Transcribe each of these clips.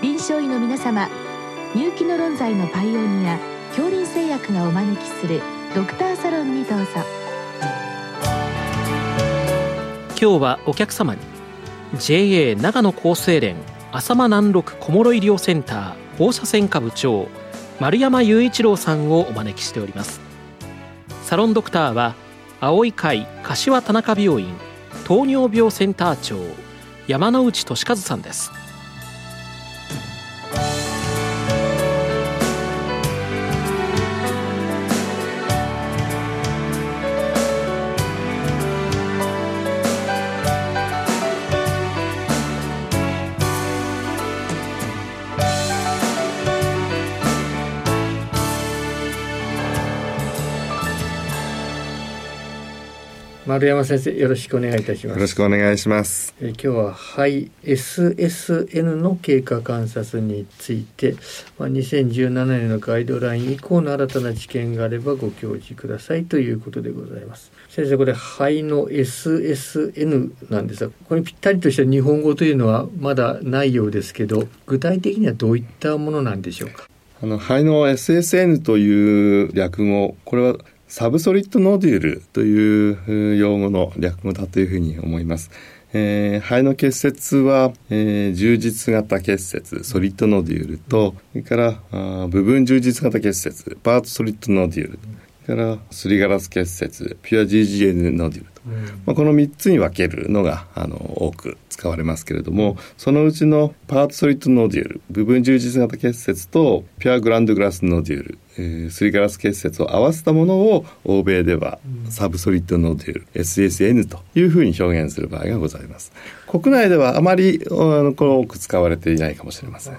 臨床医の皆様入気の論剤のパイオニア恐林製薬がお招きするドクターサロンにどうぞ。今日はお客様に JA 長野厚生連浅間南六小諸医療センター放射線科部長丸山雄一郎さんをお招きしております。サロンドクターは青い会柏田中病院糖尿病センター長山内俊和さんです。丸山先生よろしくお願いいたします。よろしくお願いします。え今日は肺 SSN の経過観察について、まあ、2017年のガイドライン以降の新たな知見があればご教示くださいということでございます。先生これ肺の SSN なんですがこれぴったりとした日本語というのはまだないようですけど具体的にはどういったものなんでしょうか？あの肺の SSN という略語これはサブソリッドノデュールという用語の略語だというふうに思います。えー、肺の結節は、えー、充実型結節ソリッドノデュールとそれからあ部分充実型結節パートソリッドノデュールからすりガラス結節ピュア GGN ノデュールと、うん、まあ、この3つに分けるのがあの多く使われますけれどもそのうちのパートソリッドノデュール部分充実型結節とピュアグランドグラスノデュール、えー、すりガラス結節を合わせたものを欧米ではサブソリッドノデュール SSN というふうに表現する場合がございます。国内ではあまりあのこれ多く使われていないかもしれません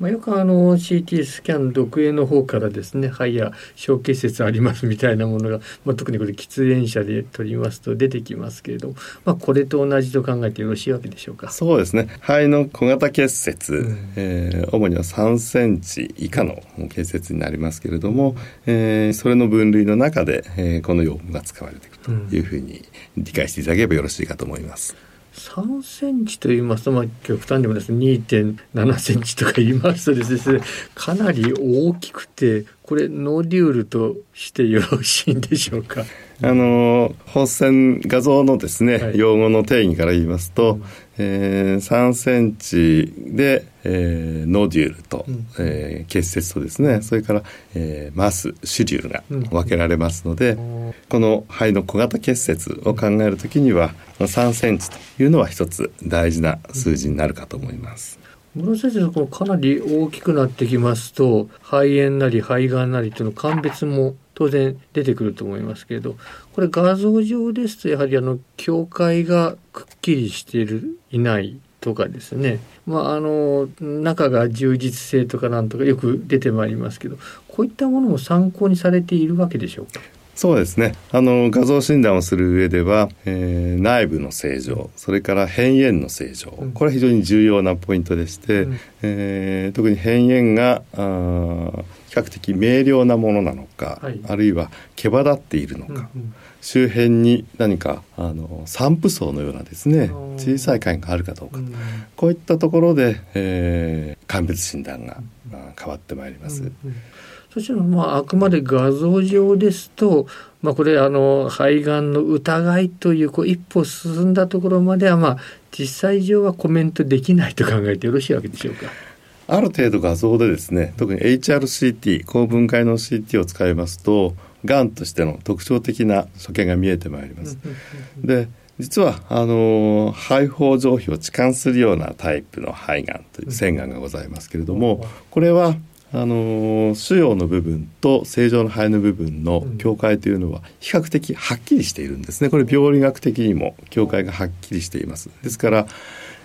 まあ、よくあの CT スキャン独営の方からですね肺や小結節ありますみたいなものが、まあ、特にこれ喫煙者で取りますと出てきますけれど、まあ、これと同じと考えてよろしいわけでしょうか？そうですね。肺の小型結節、うん、えー、主には3センチ以下の結節になりますけれども、えー、それの分類の中で、えー、この用語が使われているというふうに理解していただければよろしいかと思います。うん3センチと言いますと、まあ、極端でもですね2.7センチとか言いますとですねかなり大きくてこれノーデュールとしてよろしいんでしょうか？あの放線画像のですね、はい、用語の定義から言いますと、うん、えー、3センチで、えー、ノデュールと、うん、えー、結節とですねそれから、えー、マスシュデュールが分けられますので、うん、この肺の小型結節を考えるときには3センチというのは一つ大事な数字になるかと思います。室先生このかなり大きくなってきますと肺炎なり肺がんなりというの鑑別も当然出てくると思いますけれどこれ画像上ですとやはりあの境界がくっきりしているいないとかですね、まあ、あの中が充実性とかなんとかよく出てまいりますけどこういったものも参考にされているわけでしょうか？そうですね。あの画像診断をする上では、えー、内部の正常それから辺縁の正常、うん、これは非常に重要なポイントでして、うん、えー、特に辺縁があ比較的明瞭なものなのか、はい、あるいは毛羽立っているのか、うんうん、周辺に何かあの散布層のようなですね小さい塊があるかどうか、うん、こういったところで、えー、鑑別診断が、まあ、変わってまいります。うんうんそしてまああくまで画像上ですと、まあ、これあの肺がんの疑いというこう一歩進んだところまではまあ実際上はコメントできないと考えてよろしいわけでしょうか？ある程度画像でですね特に HRCT 高分解の CT を使いますとがんとしての特徴的な所見が見えてまいります。で実はあの肺胞上皮を置換するようなタイプの肺がんという腺がんがございますけれどもこれはあの腫瘍の部分と正常の肺の部分の境界というのは比較的はっきりしているんですね。これ病理学的にも境界がはっきりしています。ですから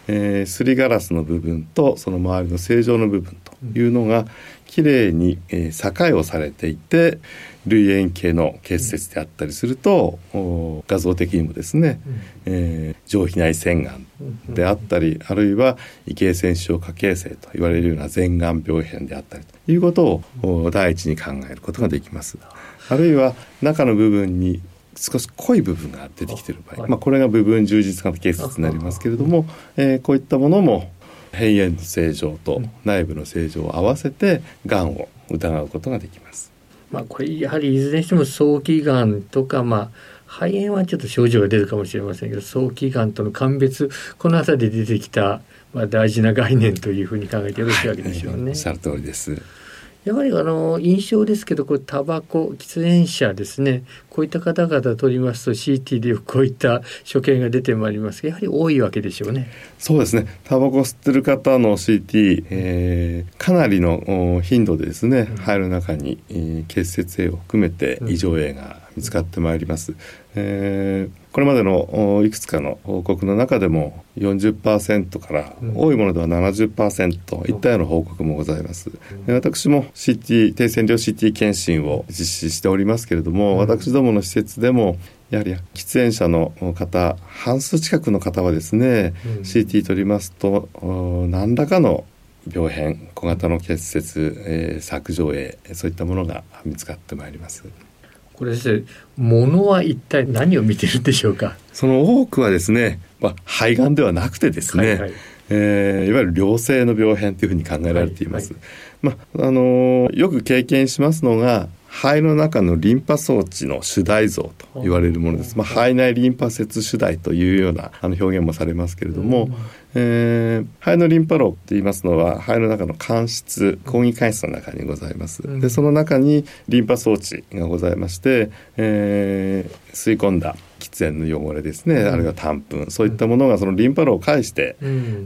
えー、すりガラスの部分とその周りの正常の部分というのがきれいに、えー、境をされていて類円形の結節であったりすると、画像的にもですね、えー、上皮内腺がんであったりあるいは異形成症過形成と言われるような前がん病変であったりということを第一に考えることができます。あるいは中の部分に少し濃い部分が出てきている場合、まあ、これが部分充実型結節になりますけれども、えー、こういったものも肺炎の正常と内部の正常を合わせてがんを疑うことができます。まあ、これやはりいずれにしても早期がんとか、まあ、肺炎はちょっと症状が出るかもしれませんけど早期がんとの鑑別この辺りで出てきた、まあ、大事な概念というふうに考えてよろしいわけでしょうね。はい、おっしゃる通りですやはりあの印象ですけどこれタバコ喫煙者ですねこういった方々とりますと CT でこういった所見が出てまいりますやはり多いわけでしょうね。そうですねタバコ吸ってる方の CT、えー、かなりの頻度でですね、うん、肺の中に、えー、結節炎を含めて異常炎が見つかってまいります。うん、えーこれまでのいくつかの報告の中でも40%から、多いものでは70%いったような報告もございます。私も CT 低線量 CT 検診を実施しておりますけれども、私どもの施設でもやはり喫煙者の方半数近くの方はですね、うん、CT 取りますと何らかの病変小型の結節、えー、削除影そういったものが見つかってまいります。これ先生物は一体何を見てるんでしょうか？その多くはですね、まあ、肺がんではなくてですね、はいはい。えー、いわゆる良性の病変というふうに考えられています。はいはい、まああのー、よく経験しますのが肺の中のリンパ装置の主題像と言われるものです。まあ、肺内リンパ節主題というようなあの表現もされますけれども、えー、肺のリンパ炉って言いますのは肺の中の間質抗議間質の中にございます。でその中にリンパ装置がございまして、えー、吸い込んだ喫煙の汚れですね、うん、あるいはタンそういったものがそのリンパ炉を介して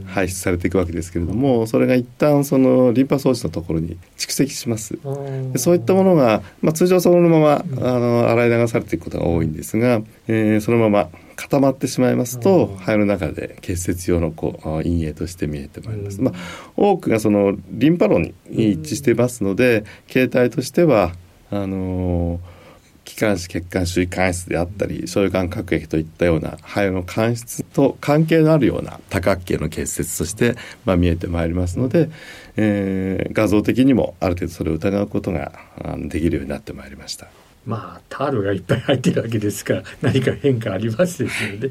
排出されていくわけですけれども、それが一旦そのリンパ装置のところに蓄積します。でそういったものが、まあ、通常そのままあの洗い流されていくことが多いんですが、えー、そのまま固まってしまいますと肺の中で結節用のこう陰影として見えてまいります。まあ、多くがそのリンパ炉に一致していますので形態としてはあのー気管支血管周囲間質であったり小児がん核液といったような肺の間質と関係のあるような多角形の結節として、まあ、見えてまいりますので、えー、画像的にもある程度それを疑うことができるようになってまいりました。まあタールがいっぱい入ってるわけですから何か変化ありますですよね。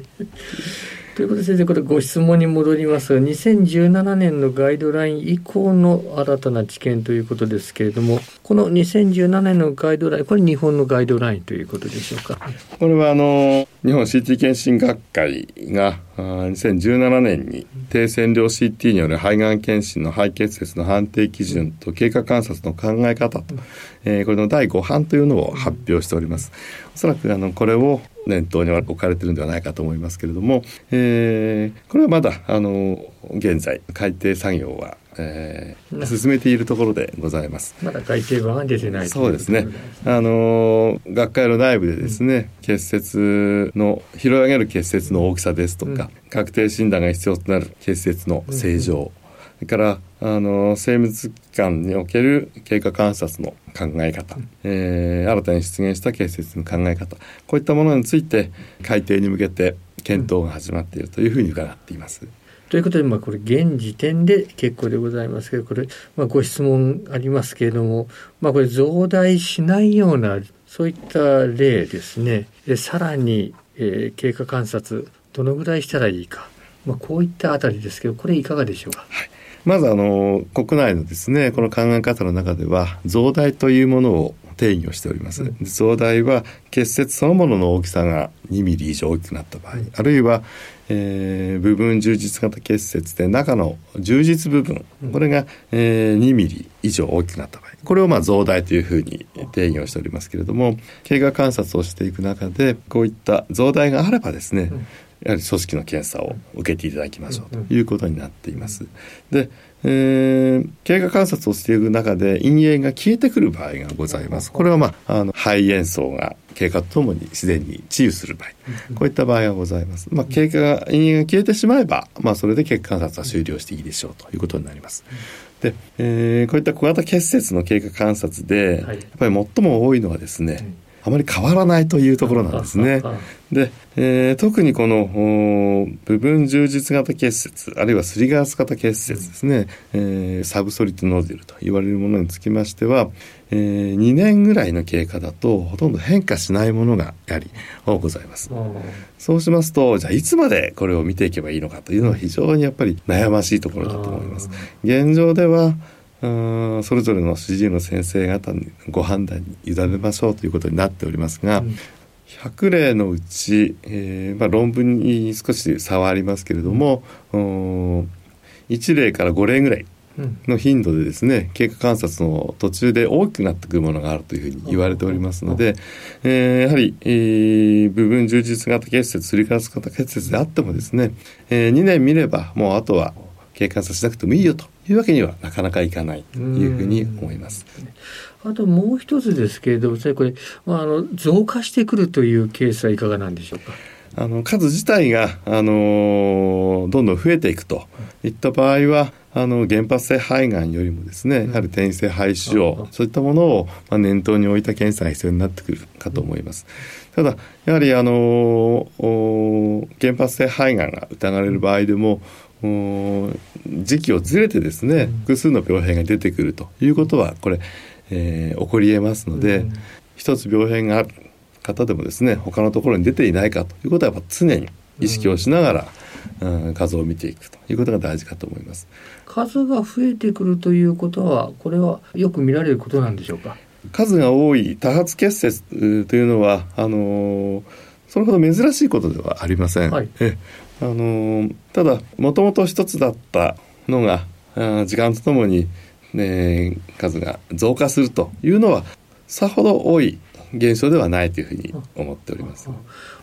ということで先生これご質問に戻りますが2017年のガイドライン以降の新たな知見ということですけれどもこの2017年のガイドラインこれ日本のガイドラインということでしょうか？これはあの日本 CT 検診学会が2017年に低線量 CT による肺がん検診の肺結節の判定基準と経過観察の考え方と、えー、これの第5版というのを発表しております。おそらくあのこれを念頭に置かれているんではないかと思いますけれども、えー、これはまだあの現在改定作業はえー、進めているところでございます。まだ改定版は出てないそうですね。あの学会の内部でですね、うん、結節の拾い上げる結節の大きさですとか、うん、確定診断が必要となる結節の正常、うん、それからあの精密機関における経過観察の考え方、うん、えー、新たに出現した結節の考え方。こういったものについて改定に向けて検討が始まっているというふうに伺っています。ということで、まあ、これ現時点で結構でございますけどこれ、まあ、ご質問ありますけれども、まあ、これ増大しないようなそういった例ですね。でさらに、えー、経過観察どのぐらいしたらいいか、まあ、こういったあたりですけどこれいかがでしょうか？はいまずあの国内のですねこの考え方の中では増大というものを定義をしております、うん、増大は結節そのものの大きさが2ミリ以上大きくなった場合、あるいは、えー、部分充実型結節で中の充実部分、これが、えー、2ミリ以上大きくなった場合これをまあ増大というふうに定義をしておりますけれども経過観察をしていく中でこういった増大があればですね、やはり組織の検査を受けていただきましょうということになっています。でえー、経過観察をしていく中で陰影が消えてくる場合がございます。これは、まあ、あの肺炎層が経過とともに自然に治癒する場合、こういった場合がございます。まあ、経過が陰影が消えてしまえば、まあ、それで経過観察は終了していいでしょうということになります。で、えー、こういった小型結節の経過観察で、やっぱり最も多いのはですね、あまり変わらないというところなんですね。で、えー、特にこの部分充実型結節あるいはすりガラス型結節ですね、うん、えー、サブソリッドノズルと言われるものにつきましては、えー、2年ぐらいの経過だとほとんど変化しないものがやはり多くございます。そうしますとじゃあいつまでこれを見ていけばいいのかというのは非常にやっぱり悩ましいところだと思います。現状ではそれぞれの主治医の先生方にご判断に委ねましょうということになっておりますが、うん、100例のうち、えーまあ、論文に少し差はありますけれども、うん、1例から5例ぐらいの頻度でですね経過観察の途中で大きくなってくるものがあるというふうに言われておりますので、えー、やはり、えー、部分充実型結節すりガラス型結節であってもですね、えー、2年見ればもうあとは経過観察しなくてもいいよというわけにはなかなかいかないというふうに思います。あともう一つですけれども、これ、まあ、あの増加してくるというケースはいかがなんでしょうか？あの数自体が、あのどんどん増えていくといった場合はあの原発性肺がんよりもですねやはり転移性肺腫瘍そういったものを、まあ、念頭に置いた検査が必要になってくるかと思います。ただやはりあの原発性肺がんが疑われる場合でも時期をずれてですね複数の病変が出てくるということはこれ、えー、起こりえますので、うん、一つ病変がある方でもですね他のところに出ていないかということはやっぱ常に意識をしながら、うん、数を見ていくということが大事かと思います。数が増えてくるということはこれはよく見られることなんでしょうか？数が多い多発結節というのはあのー、それほど珍しいことではありません。はい、えあのただもともと一つだったのが時間とともに、ね、数が増加するというのはさほど多い現象ではないというふうに思っております。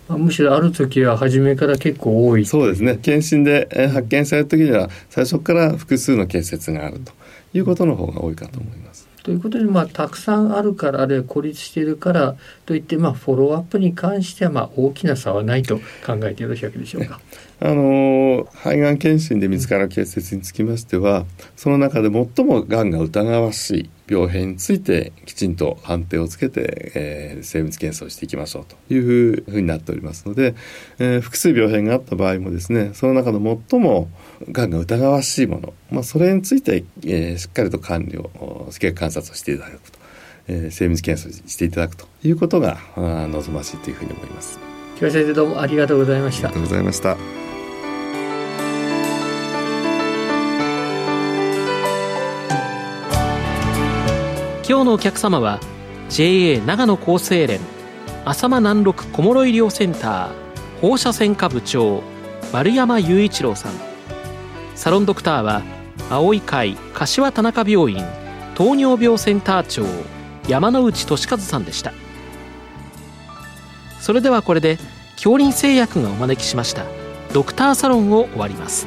むしろある時は初めから結構多いそうですね検診で発見された時には最初から複数の結節があるということの方が多いかと思います。ということで、まあ、たくさんあるからあるいは孤立しているからといって、まあ、フォローアップに関しては、まあ、大きな差はないと考えてよろしいわけでしょうか。あの肺がん検診で見つかる結節につきましてはその中で最もがんが疑わしい病変についてきちんと判定をつけて、えー、精密検査をしていきましょうというふうになっておりますので、えー、複数病変があった場合もですねその中の最もがんが疑わしいもの、まあ、それについて、えー、しっかりと管理を経過観察をしていただくと、えー、精密検査をしていただくということが望ましいというふうに思います。木先生どうもありがとうございました。ありがとうございました。今日のお客様は JA 長野厚生連浅間南六小諸医療センター放射線科部長丸山雄一郎さん。サロンドクターは青い会柏田中病院糖尿病センター長山内俊和さんでした。それではこれで恐林製薬がお招きしましたドクターサロンを終わります。